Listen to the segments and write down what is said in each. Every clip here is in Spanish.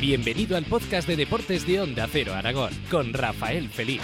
Bienvenido al podcast de deportes de Onda Cero Aragón con Rafael Feliz.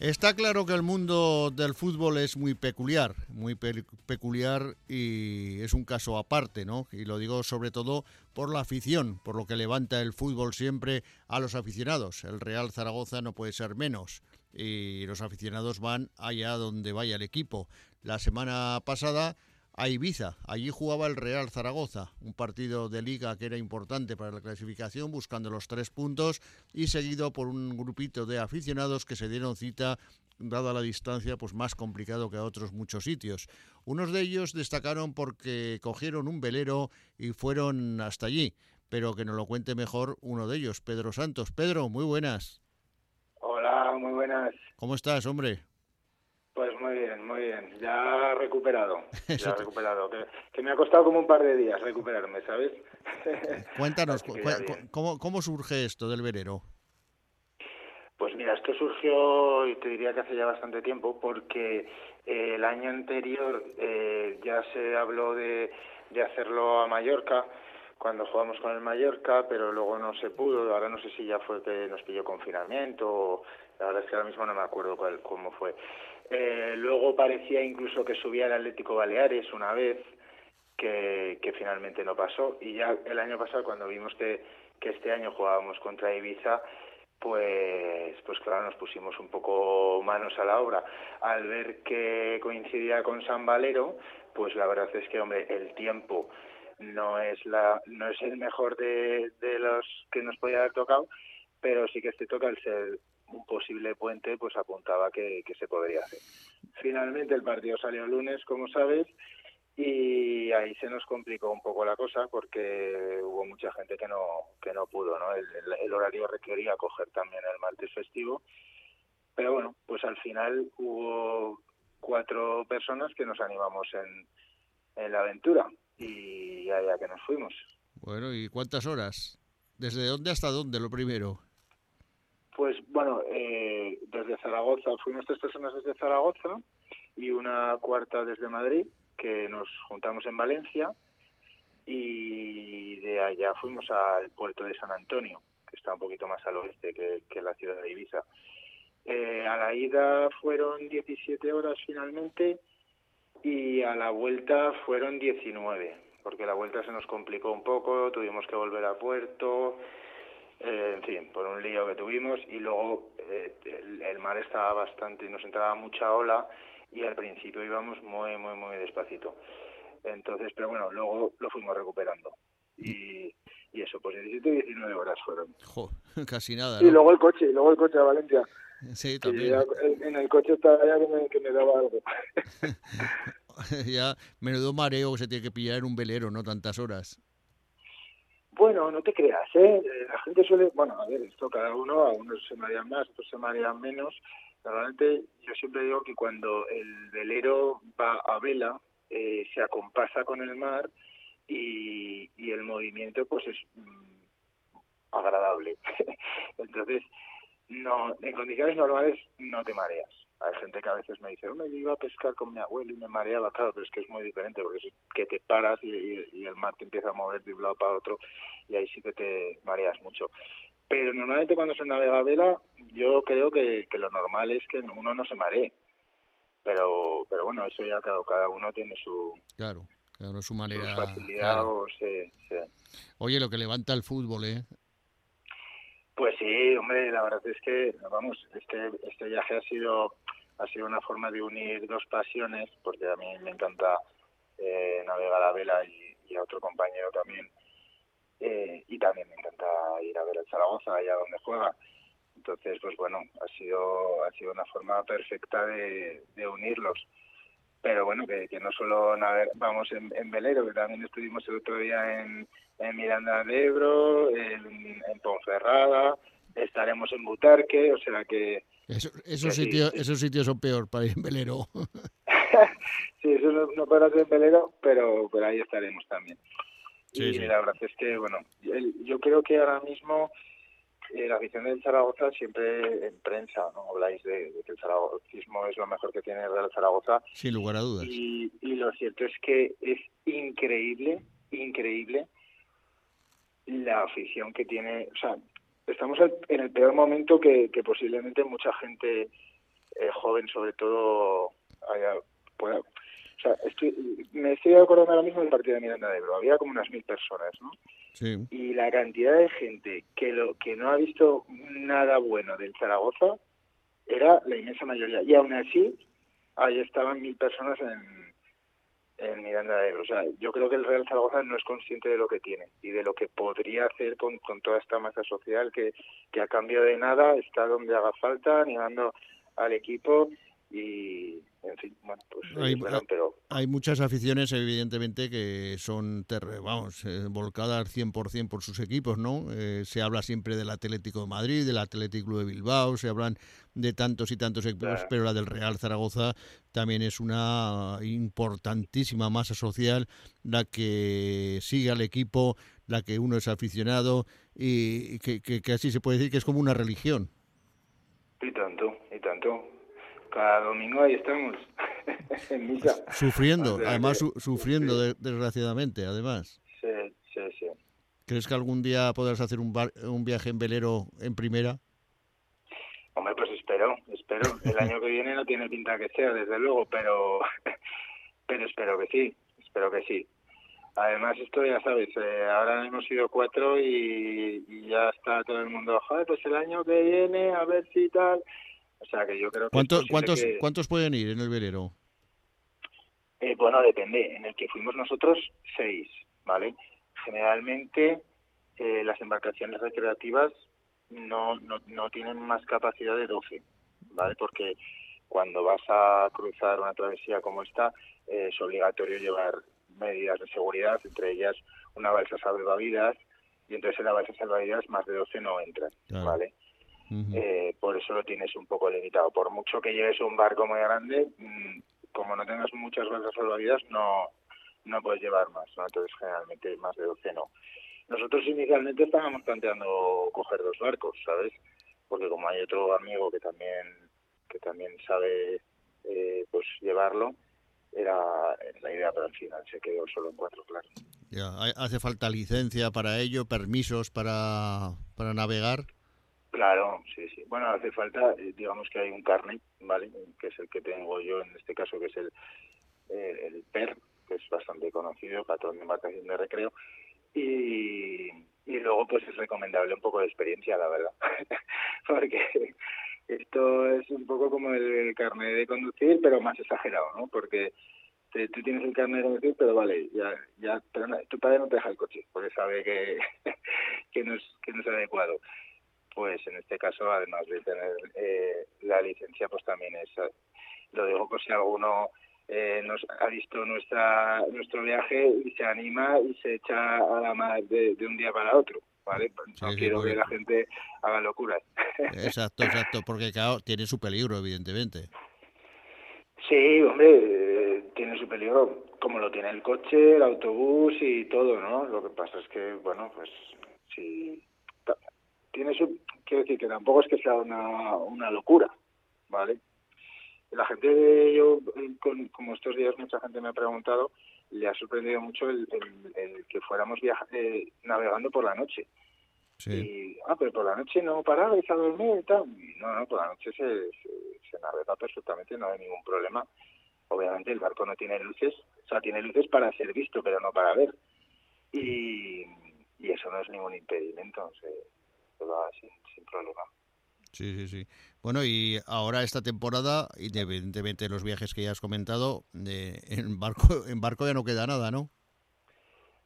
Está claro que el mundo del fútbol es muy peculiar, muy peculiar y es un caso aparte, ¿no? Y lo digo sobre todo por la afición, por lo que levanta el fútbol siempre a los aficionados. El Real Zaragoza no puede ser menos y los aficionados van allá donde vaya el equipo. La semana pasada a Ibiza. Allí jugaba el Real Zaragoza, un partido de liga que era importante para la clasificación, buscando los tres puntos y seguido por un grupito de aficionados que se dieron cita, dada la distancia, pues más complicado que a otros muchos sitios. Unos de ellos destacaron porque cogieron un velero y fueron hasta allí, pero que nos lo cuente mejor uno de ellos, Pedro Santos. Pedro, muy buenas. Hola, muy buenas. ¿Cómo estás, hombre? Muy bien, muy bien. Ya recuperado. Ya recuperado. Que, me ha costado como un par de días recuperarme, ¿sabes? Cuéntanos, ¿cómo, ¿cómo surge esto del verero? Pues mira, esto surgió, y te diría que hace ya bastante tiempo, porque eh, el año anterior eh, ya se habló de, de hacerlo a Mallorca, cuando jugamos con el Mallorca, pero luego no se pudo. Ahora no sé si ya fue que nos pilló confinamiento, o, la verdad es que ahora mismo no me acuerdo cuál, cómo fue. Eh, luego parecía incluso que subía el Atlético Baleares una vez, que, finalmente no pasó. Y ya el año pasado, cuando vimos que, este año jugábamos contra Ibiza, pues, pues claro, nos pusimos un poco manos a la obra. Al ver que coincidía con San Valero, pues la verdad es que, hombre, el tiempo no es la no es el mejor de, de los que nos podía haber tocado, pero sí que este toca el ser un posible puente pues apuntaba que, se podría hacer. Finalmente el partido salió el lunes, como sabes, y ahí se nos complicó un poco la cosa porque hubo mucha gente que no que no pudo, ¿no? El, horario requería coger también el martes festivo, pero bueno, pues al final hubo cuatro personas que nos animamos en, en la aventura y allá que nos fuimos. Bueno, ¿y cuántas horas? ¿Desde dónde hasta dónde lo primero? Pues bueno, eh, desde Zaragoza, fuimos tres personas desde Zaragoza y una cuarta desde Madrid, que nos juntamos en Valencia y de allá fuimos al puerto de San Antonio, que está un poquito más al oeste que, la ciudad de Ibiza. Eh, a la ida fueron 17 horas finalmente y a la vuelta fueron 19, porque la vuelta se nos complicó un poco, tuvimos que volver a puerto, eh, en fin, por un lío que tuvimos y luego eh, el, mar estaba bastante, nos entraba mucha ola y al principio íbamos muy, muy, muy despacito. Entonces, pero bueno, luego lo fuimos recuperando. Y, y eso, pues 17 y 19 horas fueron. casi nada. Y luego el coche, y luego el coche a Valencia. Sí, también. en el coche estaba ya que me, que me daba algo. ya, menudo mareo que se tiene que pillar en un velero, ¿no? Tantas horas. Bueno, no te creas, ¿eh? La gente suele, bueno, a ver, esto cada uno, a unos se marean más, otros se marean menos. Normalmente yo siempre digo que cuando el velero va a vela, eh, se acompasa con el mar y, y el movimiento pues es mm, agradable. Entonces, no, en condiciones normales no te mareas. Hay gente que a veces me dice, me iba a pescar con mi abuelo y me mareaba, claro, pero es que es muy diferente porque es que te paras y, el mar te empieza a mover de un lado para otro y ahí sí que te mareas mucho. Pero normalmente cuando se navega a vela, yo creo que, lo normal es que uno no se maree. Pero, pero bueno, eso ya cada, cada uno tiene su... Claro, cada su manera. facilidad o Oye, lo que levanta el fútbol, ¿eh? Pues sí, hombre, la verdad es que, vamos, este, este viaje ha sido, ha sido una forma de unir dos pasiones, porque a mí me encanta eh, navegar a vela y, a otro compañero también, eh, y también me encanta ir a ver el Zaragoza, allá donde juega. Entonces, pues bueno, ha sido, ha sido una forma perfecta de, unirlos. Pero bueno, que, no solo vamos en, en velero, que también estuvimos el otro día en, en Miranda de Ebro, en, Ponferrada, estaremos en Butarque, o sea que... esos, sitios, esos sitios son peor para ir en velero. sí, eso no, no para ser en velero, pero, pero ahí estaremos también. y la verdad es que, bueno, yo creo que ahora mismo eh, la afición del Zaragoza siempre en prensa, ¿no? Habláis de, que el zaragozismo es lo mejor que tiene el Real Zaragoza. Sin lugar a dudas. Y, y lo cierto es que es increíble, increíble la afición que tiene. O sea, estamos en el peor momento que, que posiblemente mucha gente eh, joven, sobre todo, haya, pueda. O sea, estoy, me estoy acordando ahora mismo del partido de Miranda de Ebro. Había como unas mil personas, ¿no? Y la cantidad de gente que lo que no ha visto nada bueno del Zaragoza era la inmensa mayoría. Y aún así, ahí estaban mil personas en, en Miranda de Ebro. O sea, yo creo que el Real Zaragoza no es consciente de lo que tiene y de lo que podría hacer con, con toda esta masa social que, que a cambio de nada está donde haga falta, animando al equipo y en fin, bueno, pues hay, pero... hay muchas aficiones evidentemente que son vamos eh, volcadas 100% por sus equipos, ¿no? Eh, se habla siempre del Atlético de Madrid, del Atlético de Bilbao, se hablan de tantos y tantos equipos, pero la del Real Zaragoza también es una importantísima masa social la que sigue al equipo, la que uno es aficionado y que, que, que así se puede decir que es como una religión. Y tanto, y tanto cada domingo ahí estamos, en misa. Sufriendo, además sufriendo desgraciadamente, además. Sí, sí, sí. ¿Crees que algún día podrás hacer un, un viaje en velero en primera? Hombre, pues espero, espero. El año que viene no tiene pinta que sea, desde luego, pero, pero espero que sí, espero que sí. Además, esto ya sabes, eh, ahora hemos sido cuatro y, y, ya está todo el mundo, joder, pues el año que viene, a ver si tal. O sea que yo creo que... ¿Cuántos, ¿cuántos, ¿cuántos pueden ir en el velero? Eh, bueno, depende. En el que fuimos nosotros, seis, ¿vale? Generalmente eh, las embarcaciones recreativas no, no, no tienen más capacidad de 12, ¿vale? Porque cuando vas a cruzar una travesía como esta, eh, es obligatorio llevar medidas de seguridad, entre ellas una balsa salvavidas, y entonces en la balsa salvavidas más de 12 no entran, ¿vale? Eh, por eso lo tienes un poco limitado. Por mucho que lleves un barco muy grande, mm, como no tengas muchas balsas salvavidas, no, no puedes llevar más, ¿no? Entonces, generalmente más de 12 no. Nosotros inicialmente estábamos planteando coger dos barcos, ¿sabes? Porque como hay otro amigo que también que también sabe eh, pues llevarlo, era la idea, pero al final se quedó solo en cuatro, claro. Ya, ¿Hace falta licencia para ello, permisos para, para navegar? Claro, sí, sí. Bueno, hace falta, eh, digamos que hay un carnet, ¿vale? Que es el que tengo yo en este caso, que es el, el PER, que es bastante conocido, patrón de embarcación de recreo. Y, luego, pues es recomendable un poco de experiencia, la verdad. Porque esto es un poco como el, carnet de conducir, pero más exagerado, ¿no? Porque tú tienes el carnet de conducir, pero vale, ya, ya, pero tu padre no te deja el coche, porque sabe que, que, no es, que no es adecuado pues en este caso, además de tener eh, la licencia, pues también es, lo digo por si alguno eh, nos ha visto nuestra nuestro viaje y se anima y se echa a la mar de, un día para otro. ¿Vale? No quiero que la gente haga locuras. Exacto, exacto, porque claro, tiene su peligro, evidentemente. Sí, hombre, tiene su peligro, como lo tiene el coche, el autobús y todo, ¿no? Lo que pasa es que, bueno, pues si tiene su, quiero decir que tampoco es que sea una, una locura, ¿vale? La gente, yo, con, como estos días mucha gente me ha preguntado, le ha sorprendido mucho el, el, que fuéramos eh, navegando por la noche. Sí. Y, ah, pero por la noche no parabais a dormir y tal. no, no, por la noche se, se, navega perfectamente, no hay ningún problema. Obviamente el barco no tiene luces, o sea, tiene luces para ser visto, pero no para ver. Y, y eso no es ningún impedimento. Sin, problema. Sí, sí, sí. Bueno, y ahora esta temporada, independientemente de los viajes que ya has comentado, de, en barco en barco ya no queda nada, ¿no?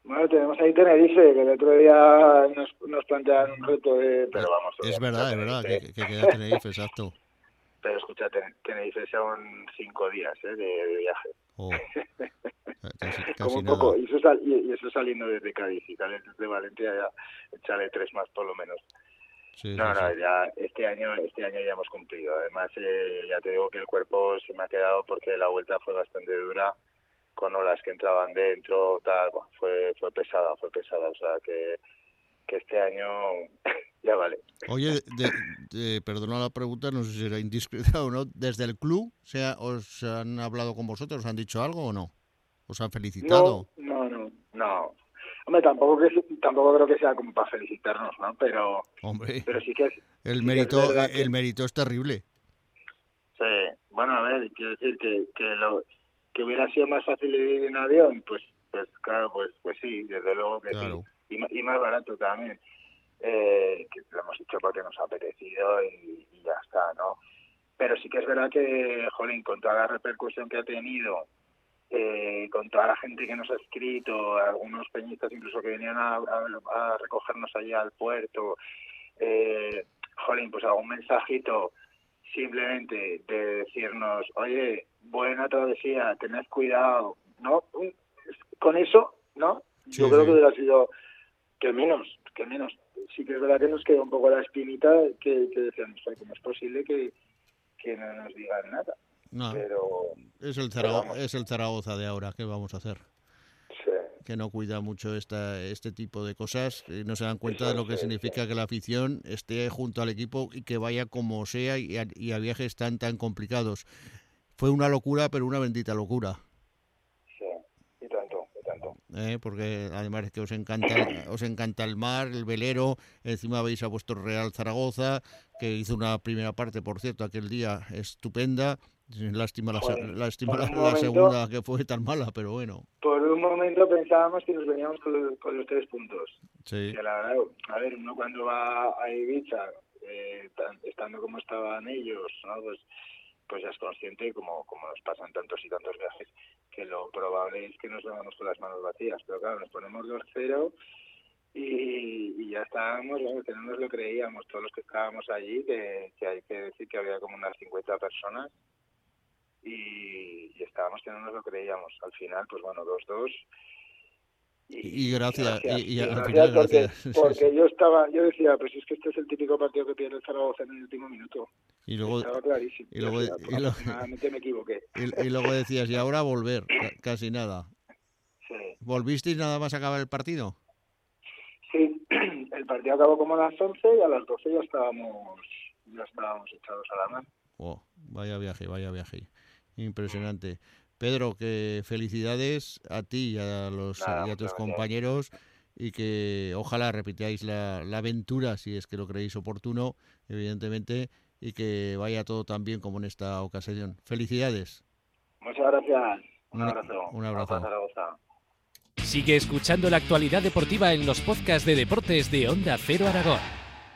Bueno, tenemos ahí Tenerife, que el otro día nos, nos plantean un reto de... Pero vamos... Es verdad, es verdad, que, queda Tenerife, exacto. Pero escucha, Tenerife son cinco días ¿eh? de, viaje. Oh. Como un poco, y eso, y, eso saliendo desde Cádiz y desde Valencia ya echarle tres más por lo menos. No, no, ya este año, este año ya hemos cumplido. Además, eh, ya te digo que el cuerpo se me ha quedado porque la vuelta fue bastante dura, con olas que entraban dentro, tal, fue, fue pesada, fue pesada. O sea que, que este año ya vale. Oye, de, perdona la pregunta, no sé si era indiscreta o no. ¿Desde el club se os han hablado con vosotros? ¿Os han dicho algo o no? ¿Os han felicitado? No. Hombre, tampoco, que, tampoco creo que sea como para felicitarnos, ¿no? Pero, Hombre, pero sí que es, el, mérito, el mérito es terrible. Sí, bueno, a ver, quiero decir que, que, lo, que hubiera sido más fácil ir en avión, pues, pues claro, pues, pues sí, desde luego que sí. Y, y más barato también eh, que lo hemos hecho porque nos ha apetecido y, ya está, ¿no? Pero sí que es verdad que, jolín, con toda la repercusión que ha tenido, eh, con toda la gente que nos ha escrito, algunos peñistas incluso que venían a, recogernos allí al puerto, eh, jolín, pues algún mensajito simplemente de decirnos, oye, buena travesía, tened cuidado, ¿no? Con eso, ¿no? Yo creo que hubiera sido que menos, que menos sí que es verdad que nos queda un poco la espinita que, que decíamos, ¿cómo es posible que, que no nos digan nada? No, pero, es el, Zaragoza, es el Zaragoza de ahora, ¿qué vamos a hacer? Que no cuida mucho esta, este tipo de cosas, y no se dan cuenta de lo que significa que la afición esté junto al equipo y que vaya como sea y y a viajes tan tan complicados. Fue una locura, pero una bendita locura. ¿eh? porque además es que os encanta, os encanta el mar, el velero, encima veis a vuestro Real Zaragoza, que hizo una primera parte, por cierto, aquel día estupenda. Lástima, la, lástima la, segunda que fue tan mala, pero bueno. Por un momento pensábamos que nos veníamos con los, tres puntos. Sí. a ver, uno cuando va a Ibiza, eh, estando como estaban ellos, ¿no? pues pues ya es consciente, como, como nos pasan tantos y tantos viajes, que lo probable es que nos vamos con las manos vacías. Pero claro, nos ponemos 2-0 y, y, ya estábamos, que no nos lo creíamos, todos los que estábamos allí, que, que hay que decir que había como unas 50 personas y, y estábamos que no nos lo creíamos. Al final, pues bueno, 2-2 y, gracias, y, gracias, porque, porque yo estaba, yo decía, pues es que este es el típico partido que pierde el Zaragoza en el último minuto. Y luego, estaba clarísimo. Y luego, me equivoqué. Y, luego decías, y ahora volver, casi nada. Sí. ¿Volvisteis nada más a acabar el partido? Sí, el partido acabó como a las 11 y a las 12 ya estábamos, ya estábamos echados a la mano. Oh, vaya viaje, vaya viaje. Impresionante. Pedro, que felicidades a ti y a, los, y a tus compañeros y que ojalá repitáis la, aventura si es que lo creéis oportuno, evidentemente, y que vaya todo tan bien como en esta ocasión. Felicidades. Muchas gracias. Un, abrazo. Un abrazo. Sigue escuchando la actualidad deportiva en los podcasts de deportes de Onda Cero Aragón.